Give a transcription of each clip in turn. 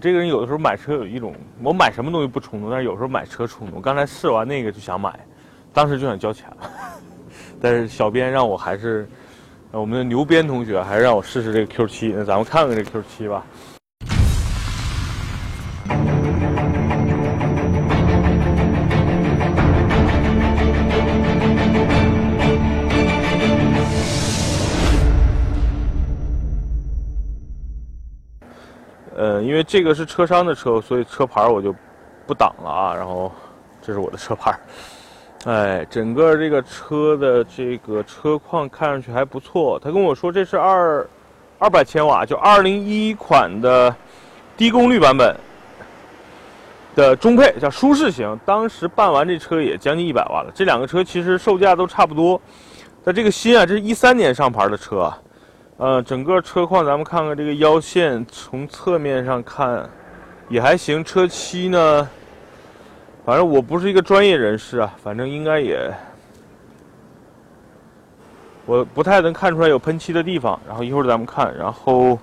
这个人有的时候买车有一种，我买什么东西不冲动，但是有时候买车冲动。刚才试完那个就想买，当时就想交钱了，但是小编让我还是，我们的牛鞭同学还是让我试试这个 Q7。那咱们看看这 Q7 吧。因为这个是车商的车，所以车牌我就不挡了啊。然后，这是我的车牌。哎，整个这个车的这个车况看上去还不错。他跟我说这是二二百千瓦，就二零一款的低功率版本的中配，叫舒适型。当时办完这车也将近一百万了。这两个车其实售价都差不多。但这个新啊，这是一三年上牌的车。呃，整个车况咱们看看这个腰线，从侧面上看也还行。车漆呢，反正我不是一个专业人士啊，反正应该也我不太能看出来有喷漆的地方。然后一会儿咱们看，然后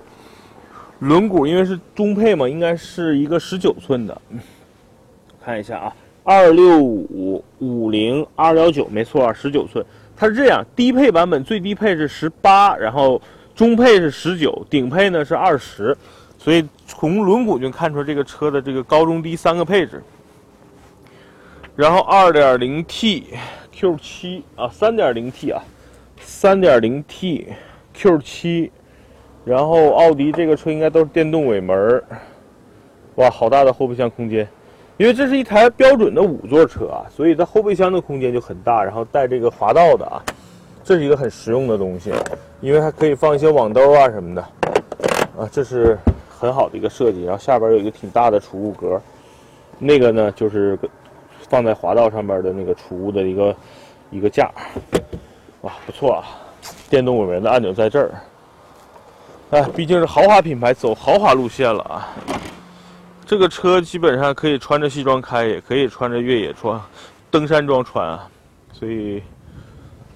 轮毂因为是中配嘛，应该是一个十九寸的，看一下啊，二六五五零二幺九，没错，十九寸。它是这样，低配版本最低配是十八，然后。中配是十九，顶配呢是二十，所以从轮毂就看出这个车的这个高中低三个配置。然后二点零 T Q 七啊，三点零 T 啊，三点零 T Q 七，然后奥迪这个车应该都是电动尾门哇，好大的后备箱空间，因为这是一台标准的五座车啊，所以它后备箱的空间就很大，然后带这个滑道的啊。这是一个很实用的东西，因为还可以放一些网兜啊什么的，啊，这是很好的一个设计。然后下边有一个挺大的储物格，那个呢就是放在滑道上面的那个储物的一个一个架，哇，不错啊！电动尾门的按钮在这儿，哎，毕竟是豪华品牌，走豪华路线了啊。这个车基本上可以穿着西装开，也可以穿着越野装、登山装穿啊，所以。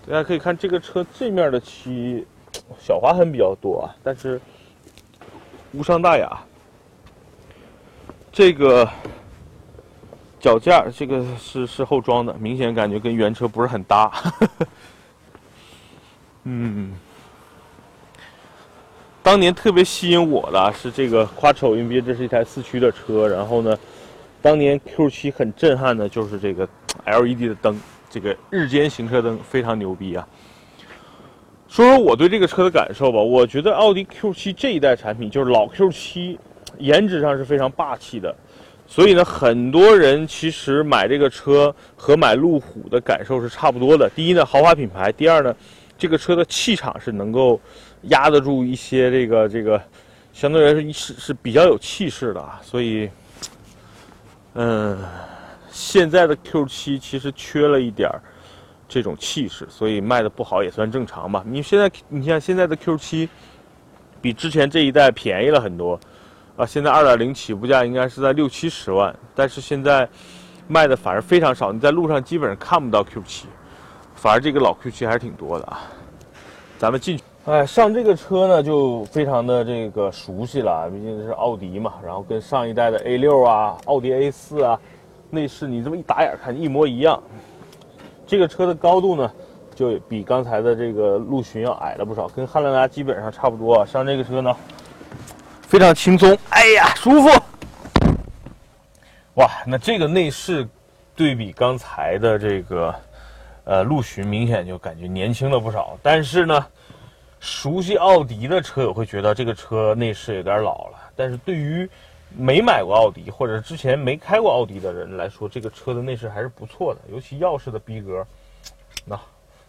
大家可以看这个车这面的漆，小划痕比较多啊，但是无伤大雅。这个脚架，这个是是后装的，明显感觉跟原车不是很搭。嗯，当年特别吸引我的是这个 Quattro，因为这是一台四驱的车。然后呢，当年 Q7 很震撼的就是这个 LED 的灯。这个日间行车灯非常牛逼啊！说说我对这个车的感受吧。我觉得奥迪 Q7 这一代产品就是老 Q7，颜值上是非常霸气的。所以呢，很多人其实买这个车和买路虎的感受是差不多的。第一呢，豪华品牌；第二呢，这个车的气场是能够压得住一些这个这个，相对来说是是比较有气势的啊。所以，嗯。现在的 Q7 其实缺了一点儿这种气势，所以卖的不好也算正常吧。你现在你像现在的 Q7 比之前这一代便宜了很多啊，现在2.0起步价应该是在六七十万，但是现在卖的反而非常少，你在路上基本上看不到 Q7，反而这个老 Q7 还是挺多的啊。咱们进去，哎，上这个车呢就非常的这个熟悉了，毕竟是奥迪嘛，然后跟上一代的 A6 啊、奥迪 A4 啊。内饰你这么一打眼看一模一样，这个车的高度呢，就比刚才的这个陆巡要矮了不少，跟汉兰达基本上差不多啊。上这个车呢，非常轻松，哎呀，舒服！哇，那这个内饰对比刚才的这个呃陆巡，明显就感觉年轻了不少。但是呢，熟悉奥迪的车友会觉得这个车内饰有点老了，但是对于没买过奥迪或者之前没开过奥迪的人来说，这个车的内饰还是不错的，尤其钥匙的逼格，那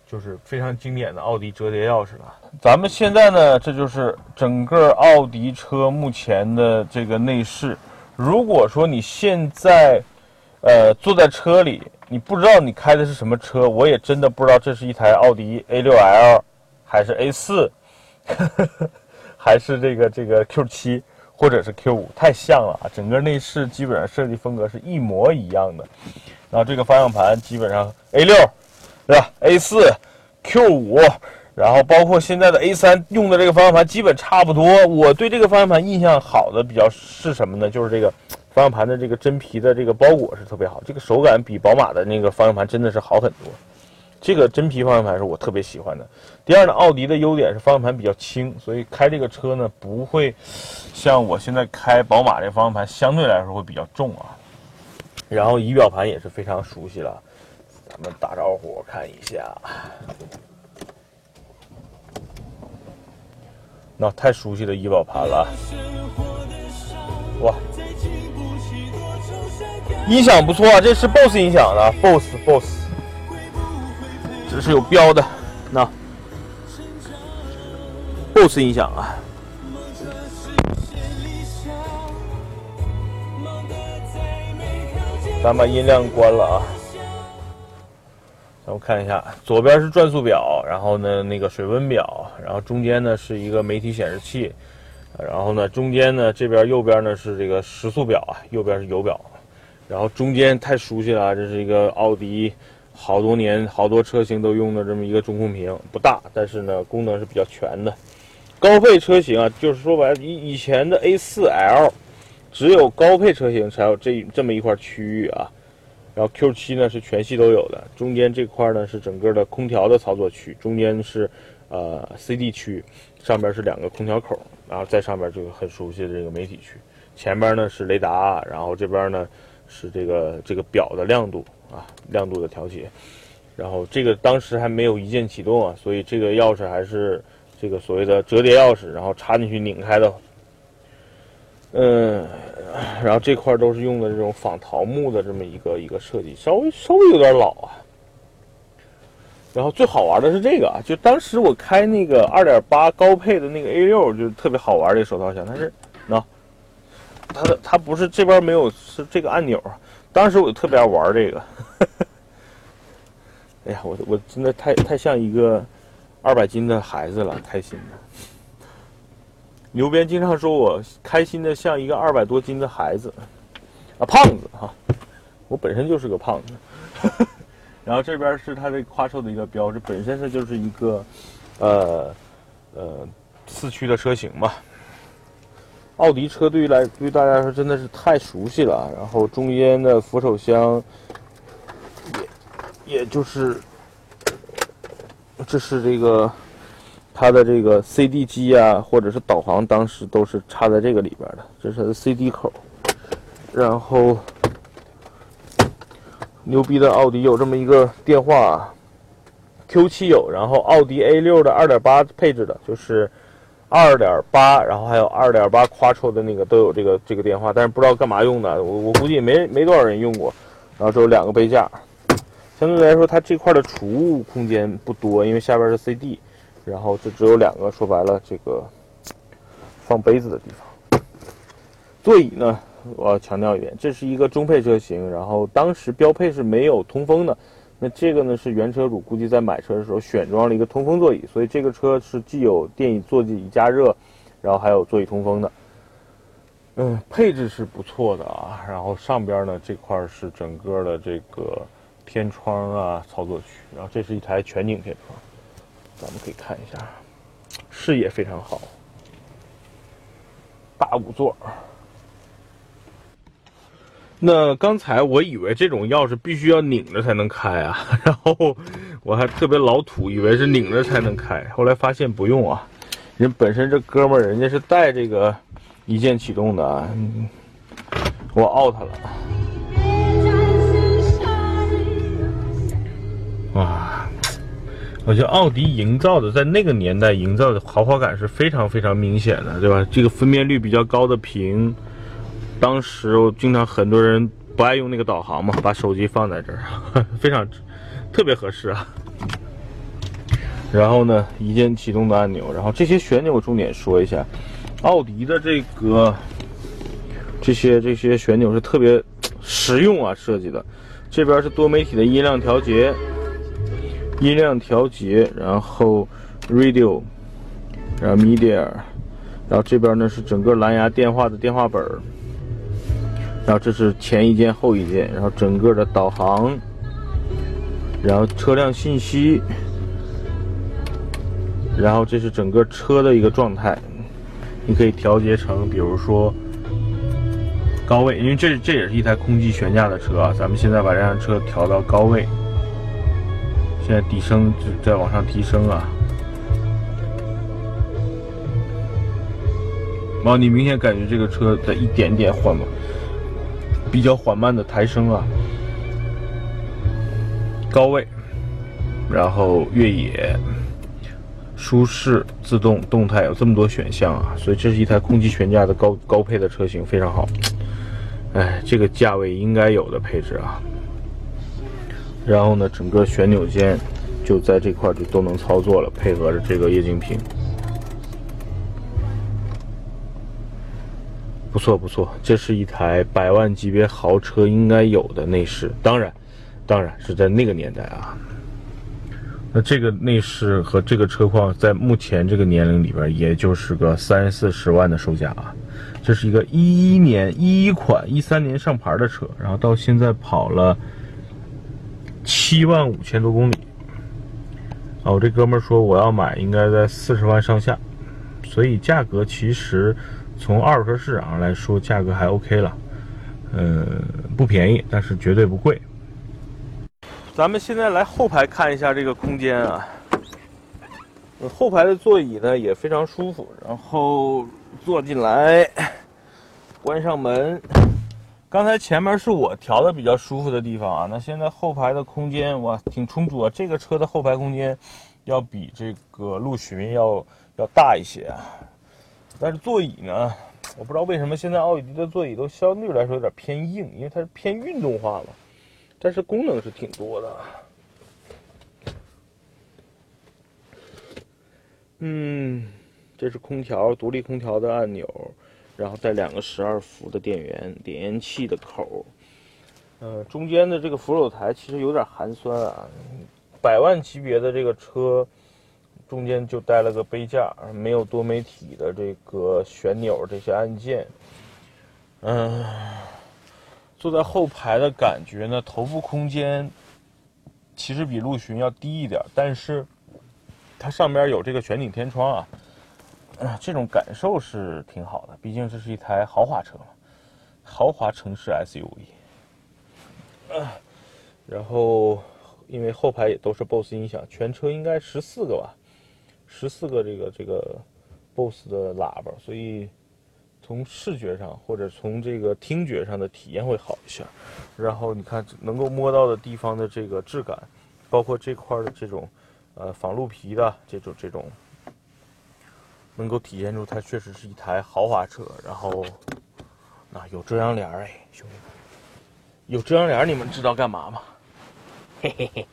就是非常经典的奥迪折叠钥匙了。咱们现在呢，这就是整个奥迪车目前的这个内饰。如果说你现在，呃，坐在车里，你不知道你开的是什么车，我也真的不知道这是一台奥迪 A6L，还是 A4，还是这个这个 Q7。或者是 Q 五太像了啊，整个内饰基本上设计风格是一模一样的。然后这个方向盘基本上 A 六，对吧？A 四、Q 五，然后包括现在的 A3 用的这个方向盘基本差不多。我对这个方向盘印象好的比较是什么呢？就是这个方向盘的这个真皮的这个包裹是特别好，这个手感比宝马的那个方向盘真的是好很多。这个真皮方向盘是我特别喜欢的。第二呢，奥迪的优点是方向盘比较轻，所以开这个车呢不会像我现在开宝马这方向盘相对来说会比较重啊。然后仪表盘也是非常熟悉了，咱们打招呼看一下。那太熟悉的仪表盘了，哇！音响不错啊，这是 BOSS 音响的，BOSS BOSS，这是有标的，那 BOSS 音响啊。咱把音量关了啊。咱们看一下，左边是转速表，然后呢那个水温表，然后中间呢是一个媒体显示器，然后呢中间呢这边右边呢是这个时速表啊，右边是油表，然后中间太熟悉了，这是一个奥迪好多年好多车型都用的这么一个中控屏，不大，但是呢功能是比较全的。高配车型啊，就是说白了，以以前的 A4L，只有高配车型才有这这么一块区域啊。然后 Q7 呢是全系都有的，中间这块呢是整个的空调的操作区，中间是呃 CD 区，上边是两个空调口，然后在上边就很熟悉的这个媒体区，前边呢是雷达，然后这边呢是这个这个表的亮度啊亮度的调节，然后这个当时还没有一键启动啊，所以这个钥匙还是这个所谓的折叠钥匙，然后插进去拧开的，嗯。然后这块都是用的这种仿桃木的这么一个一个设计，稍微稍微有点老啊。然后最好玩的是这个啊，就当时我开那个二点八高配的那个 A 六，就特别好玩这个手套箱，但是，喏，它的它不是这边没有是这个按钮，当时我就特别爱玩这个。哎呀，我我真的太太像一个二百斤的孩子了，开心的。牛鞭经常说我开心的像一个二百多斤的孩子，啊，胖子哈，我本身就是个胖子。然后这边是它这夸售的一个标志，本身它就是一个，呃，呃，四驱的车型嘛。奥迪车对于来对大家来说真的是太熟悉了。然后中间的扶手箱，也也就是，这是这个。它的这个 CD 机啊，或者是导航，当时都是插在这个里边的，这是它的 CD 口。然后，牛逼的奥迪有这么一个电话啊，Q7 有，然后奥迪 A6 的2.8配置的，就是2.8，然后还有2.8 Quattro 的那个都有这个这个电话，但是不知道干嘛用的，我我估计没没多少人用过。然后只有两个杯架，相对来说它这块的储物空间不多，因为下边是 CD。然后这只有两个，说白了，这个放杯子的地方。座椅呢，我要强调一点，这是一个中配车型，然后当时标配是没有通风的。那这个呢是原车主估计在买车的时候选装了一个通风座椅，所以这个车是既有电椅座椅加热，然后还有座椅通风的。嗯，配置是不错的啊。然后上边呢这块是整个的这个天窗啊，操作区，然后这是一台全景天窗。咱们可以看一下，视野非常好，大五座。那刚才我以为这种钥匙必须要拧着才能开啊，然后我还特别老土，以为是拧着才能开，后来发现不用啊。人本身这哥们儿人家是带这个一键启动的，我 out 了。哇！我觉得奥迪营造的，在那个年代营造的豪华感是非常非常明显的，对吧？这个分辨率比较高的屏，当时我经常很多人不爱用那个导航嘛，把手机放在这儿，非常特别合适啊。然后呢，一键启动的按钮，然后这些旋钮重点说一下，奥迪的这个这些这些旋钮是特别实用啊设计的，这边是多媒体的音量调节。音量调节，然后 radio，然后 media，然后这边呢是整个蓝牙电话的电话本然后这是前一键后一键，然后整个的导航，然后车辆信息，然后这是整个车的一个状态，你可以调节成，比如说高位，因为这这也是一台空气悬架的车啊。咱们现在把这辆车调到高位，现在底升在往上提升啊。然后你明显感觉这个车的一点点缓慢，比较缓慢的抬升啊。高位，然后越野。舒适、自动、动态有这么多选项啊，所以这是一台空气悬架的高高配的车型，非常好。哎，这个价位应该有的配置啊。然后呢，整个旋钮键就在这块就都能操作了，配合着这个液晶屏，不错不错。这是一台百万级别豪车应该有的内饰，当然，当然是在那个年代啊。那这个内饰和这个车况，在目前这个年龄里边，也就是个三四十万的售价啊。这是一个一一年一一款一三年上牌的车，然后到现在跑了七万五千多公里。啊，我这哥们说我要买，应该在四十万上下，所以价格其实从二手车市场上来说，价格还 OK 了。嗯，不便宜，但是绝对不贵。咱们现在来后排看一下这个空间啊，后排的座椅呢也非常舒服，然后坐进来，关上门。刚才前面是我调的比较舒服的地方啊，那现在后排的空间哇挺充足啊，这个车的后排空间要比这个陆巡要要大一些啊，但是座椅呢，我不知道为什么现在奥迪的座椅都相对来说有点偏硬，因为它是偏运动化了。但是功能是挺多的，嗯，这是空调独立空调的按钮，然后带两个十二伏的电源，点烟器的口，呃，中间的这个扶手台其实有点寒酸啊，百万级别的这个车，中间就带了个杯架，没有多媒体的这个旋钮这些按键，嗯。坐在后排的感觉呢，头部空间其实比陆巡要低一点，但是它上边有这个全景天窗啊，这种感受是挺好的。毕竟这是一台豪华车嘛，豪华城市 SUV。然后因为后排也都是 BOSS 音响，全车应该十四个吧，十四个这个这个 BOSS 的喇叭，所以。从视觉上或者从这个听觉上的体验会好一些，然后你看能够摸到的地方的这个质感，包括这块的这种，呃仿鹿皮的这种这种，能够体现出它确实是一台豪华车。然后，那有遮阳帘哎，兄弟们，有遮阳帘你们知道干嘛吗？嘿嘿嘿，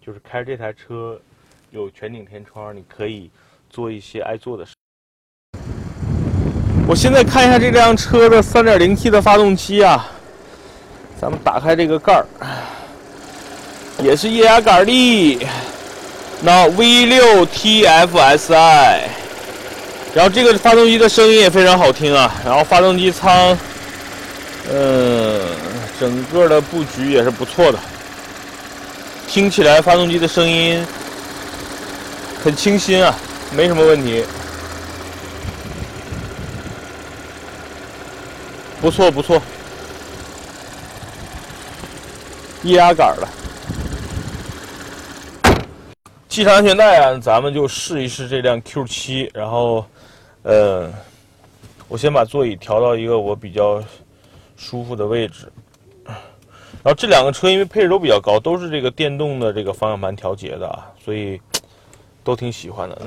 就是开这台车，有全景天窗，你可以做一些爱做的事。我现在看一下这辆车的 3.0T 的发动机啊，咱们打开这个盖儿，也是液压杆的，那 V6 TFSI，然后这个发动机的声音也非常好听啊，然后发动机舱，嗯，整个的布局也是不错的，听起来发动机的声音很清新啊，没什么问题。不错不错，液压杆了。系上安全带啊，咱们就试一试这辆 Q7。然后，呃，我先把座椅调到一个我比较舒服的位置。然后这两个车因为配置都比较高，都是这个电动的这个方向盘调节的啊，所以都挺喜欢的。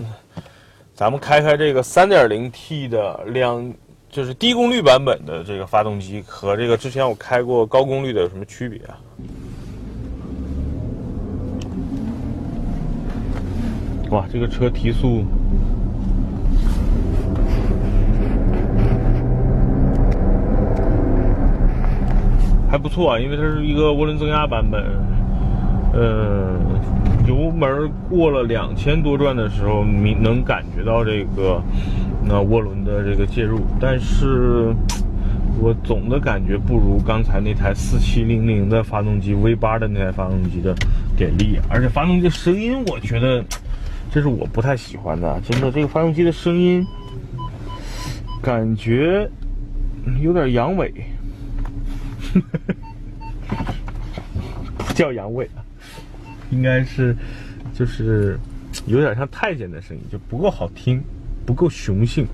咱们开开这个 3.0T 的两。就是低功率版本的这个发动机和这个之前我开过高功率的有什么区别啊？哇，这个车提速还不错啊，因为它是一个涡轮增压版本。嗯，油门过了两千多转的时候，你能感觉到这个。那涡轮的这个介入，但是 我总的感觉不如刚才那台四七零零的发动机 V 八的那台发动机的给力，而且发动机声音我觉得这是我不太喜欢的。真的，这个发动机的声音感觉有点阳痿，不 叫阳痿，应该是就是有点像太监的声音，就不够好听，不够雄性。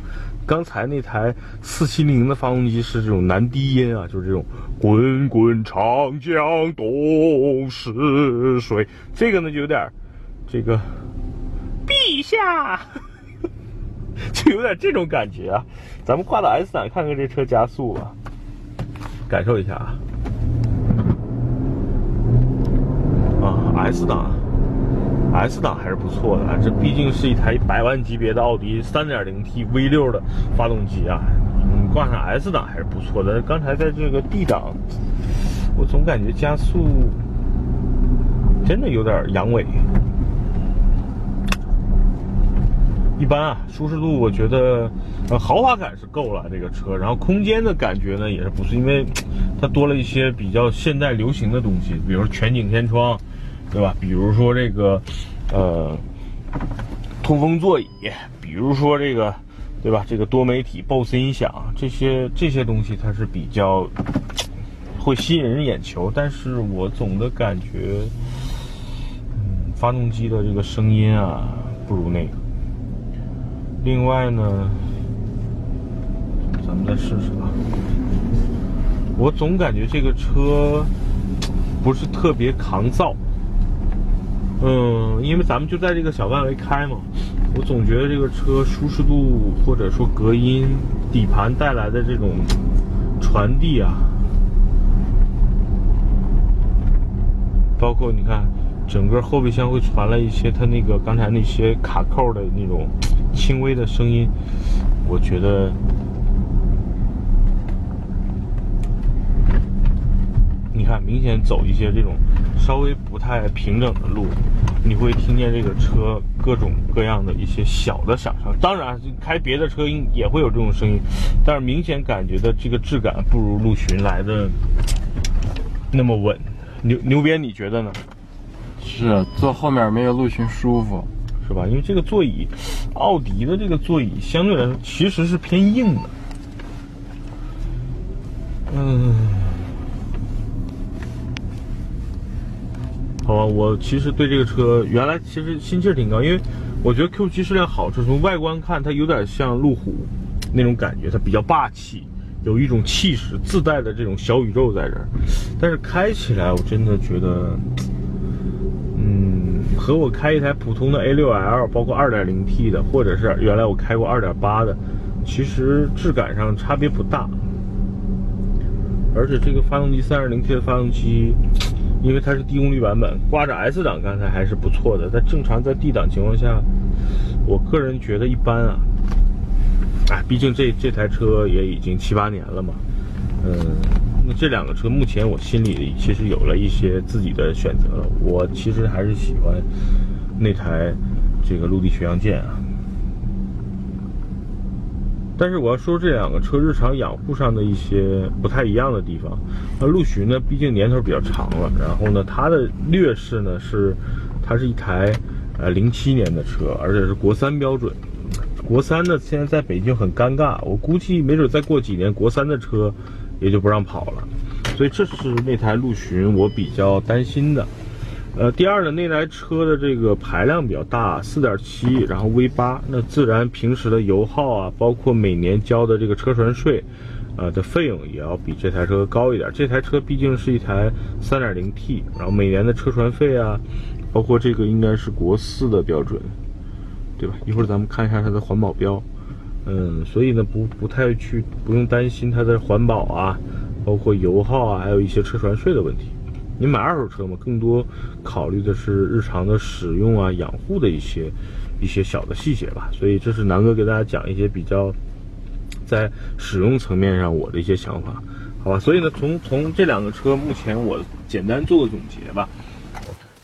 刚才那台四七零的发动机是这种男低音啊，就是这种“滚滚长江东逝水”，这个呢就有点这个陛下，就有点这种感觉啊。咱们挂到 S 档看看这车加速吧，感受一下啊。啊，S 档。S 档还是不错的，这毕竟是一台百万级别的奥迪 3.0T V6 的发动机啊，你挂上 S 档还是不错的。刚才在这个 D 档，我总感觉加速真的有点阳痿。一般啊，舒适度我觉得，呃，豪华感是够了这个车，然后空间的感觉呢也是不是，因为它多了一些比较现代流行的东西，比如全景天窗。对吧？比如说这个，呃，通风座椅，比如说这个，对吧？这个多媒体 BOSS 音响，这些这些东西它是比较会吸引人眼球，但是我总的感觉，嗯，发动机的这个声音啊，不如那个。另外呢，咱们再试试啊，我总感觉这个车不是特别抗造。嗯，因为咱们就在这个小范围开嘛，我总觉得这个车舒适度或者说隔音、底盘带来的这种传递啊，包括你看，整个后备箱会传来一些它那个刚才那些卡扣的那种轻微的声音，我觉得。看，明显走一些这种稍微不太平整的路，你会听见这个车各种各样的一些小的响声。当然，开别的车应也会有这种声音，但是明显感觉的这个质感不如陆巡来的那么稳。牛牛鞭，你觉得呢？是，坐后面没有陆巡舒服，是吧？因为这个座椅，奥迪的这个座椅相对来说其实是偏硬的。嗯。好吧，我其实对这个车原来其实心气儿挺高，因为我觉得 Q7 是辆好车。从外观看，它有点像路虎那种感觉，它比较霸气，有一种气势，自带的这种小宇宙在这儿。但是开起来，我真的觉得，嗯，和我开一台普通的 A6L，包括 2.0T 的，或者是原来我开过2.8的，其实质感上差别不大。而且这个发动机 3.0T 的发动机。因为它是低功率版本，挂着 S 档刚才还是不错的。但正常在 D 档情况下，我个人觉得一般啊。哎，毕竟这这台车也已经七八年了嘛。嗯，那这两个车目前我心里其实有了一些自己的选择了。我其实还是喜欢那台这个陆地巡洋舰啊。但是我要说这两个车日常养护上的一些不太一样的地方。那陆巡呢，毕竟年头比较长了，然后呢，它的劣势呢是，它是一台呃零七年的车，而且是国三标准。国三呢，现在在北京很尴尬，我估计没准再过几年，国三的车也就不让跑了。所以这是那台陆巡我比较担心的。呃，第二呢，那台车的这个排量比较大，四点七，然后 V 八，那自然平时的油耗啊，包括每年交的这个车船税，呃的费用也要比这台车高一点。这台车毕竟是一台三点零 T，然后每年的车船费啊，包括这个应该是国四的标准，对吧？一会儿咱们看一下它的环保标，嗯，所以呢，不不太去不用担心它的环保啊，包括油耗啊，还有一些车船税的问题。你买二手车嘛，更多考虑的是日常的使用啊、养护的一些一些小的细节吧。所以这是南哥给大家讲一些比较在使用层面上我的一些想法，好吧？所以呢，从从这两个车目前我简单做个总结吧。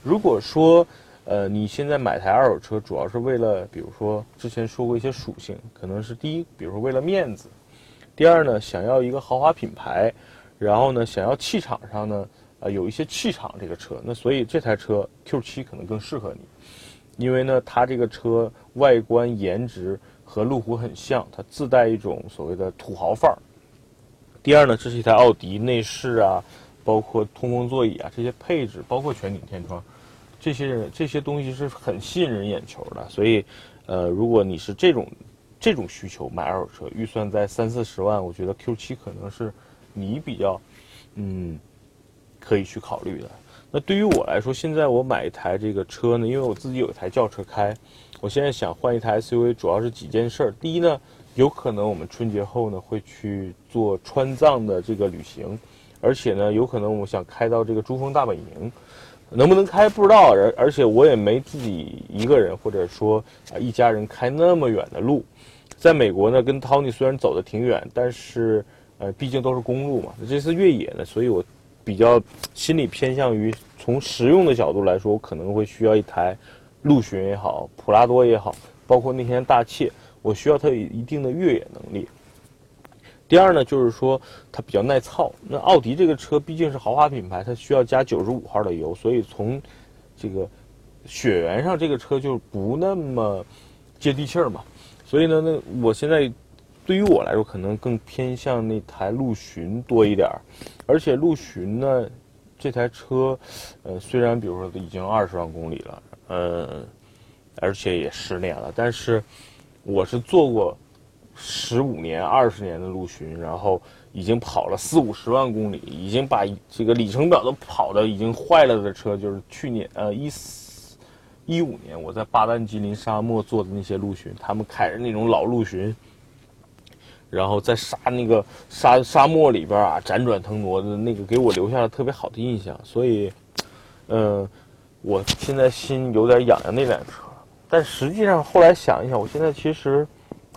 如果说呃你现在买台二手车，主要是为了，比如说之前说过一些属性，可能是第一，比如说为了面子；第二呢，想要一个豪华品牌；然后呢，想要气场上呢。啊，有一些气场这个车，那所以这台车 Q7 可能更适合你。因为呢，它这个车外观颜值和路虎很像，它自带一种所谓的土豪范儿。第二呢，这是一台奥迪，内饰啊，包括通风座椅啊这些配置，包括全景天窗，这些人这些东西是很吸引人眼球的。所以，呃，如果你是这种这种需求买二手车，预算在三四十万，我觉得 Q7 可能是你比较嗯可以去考虑的。那对于我来说，现在我买一台这个车呢，因为我自己有一台轿车开，我现在想换一台 SUV，主要是几件事儿。第一呢，有可能我们春节后呢会去做川藏的这个旅行，而且呢，有可能我想开到这个珠峰大本营，能不能开不知道，而而且我也没自己一个人或者说啊一家人开那么远的路。在美国呢，跟 Tony 虽然走的挺远，但是呃，毕竟都是公路嘛，这次越野呢，所以我。比较心理偏向于从实用的角度来说，我可能会需要一台陆巡也好，普拉多也好，包括那天大切，我需要它有一定的越野能力。第二呢，就是说它比较耐操。那奥迪这个车毕竟是豪华品牌，它需要加九十五号的油，所以从这个血缘上，这个车就不那么接地气儿嘛。所以呢，那我现在。对于我来说，可能更偏向那台陆巡多一点儿，而且陆巡呢，这台车，呃，虽然比如说已经二十万公里了，呃，而且也十年了，但是我是做过十五年、二十年的陆巡，然后已经跑了四五十万公里，已经把这个里程表都跑的已经坏了的车，就是去年呃一四一五年我在巴丹吉林沙漠做的那些陆巡，他们开着那种老陆巡。然后在沙那个沙沙漠里边啊，辗转腾挪的那个，给我留下了特别好的印象。所以，嗯，我现在心有点痒痒那辆车。但实际上后来想一想，我现在其实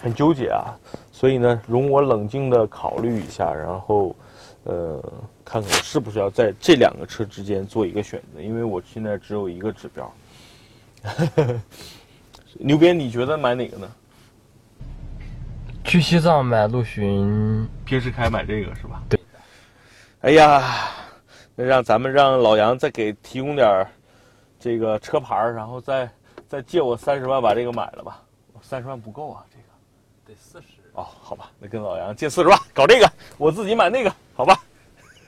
很纠结啊。所以呢，容我冷静的考虑一下，然后，呃，看看是不是要在这两个车之间做一个选择。因为我现在只有一个指标。牛鞭，你觉得买哪个呢？去西藏买陆巡，平时开买这个是吧？对。哎呀，那让咱们让老杨再给提供点这个车牌然后再再借我三十万把这个买了吧。三十万不够啊，这个得四十。哦，好吧，那跟老杨借四十万搞这个，我自己买那个，好吧。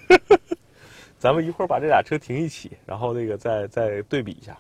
咱们一会儿把这俩车停一起，然后那个再再对比一下。